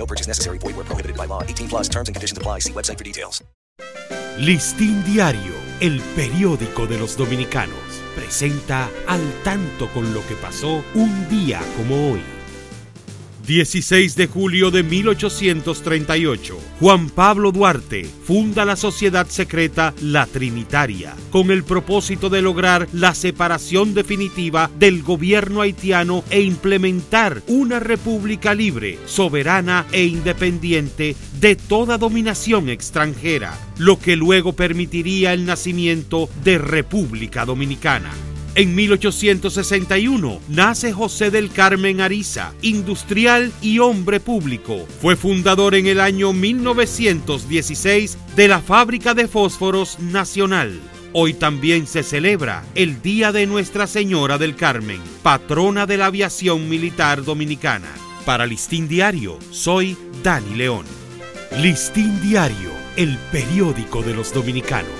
No purchase necessary. Void where prohibited by law. 18 plus terms and conditions apply. See website for details. Listín Diario, el periódico de los dominicanos, presenta al tanto con lo que pasó un día como hoy. 16 de julio de 1838, Juan Pablo Duarte funda la sociedad secreta La Trinitaria, con el propósito de lograr la separación definitiva del gobierno haitiano e implementar una república libre, soberana e independiente de toda dominación extranjera, lo que luego permitiría el nacimiento de República Dominicana. En 1861 nace José del Carmen Ariza, industrial y hombre público. Fue fundador en el año 1916 de la Fábrica de Fósforos Nacional. Hoy también se celebra el Día de Nuestra Señora del Carmen, patrona de la aviación militar dominicana. Para Listín Diario, soy Dani León. Listín Diario, el periódico de los dominicanos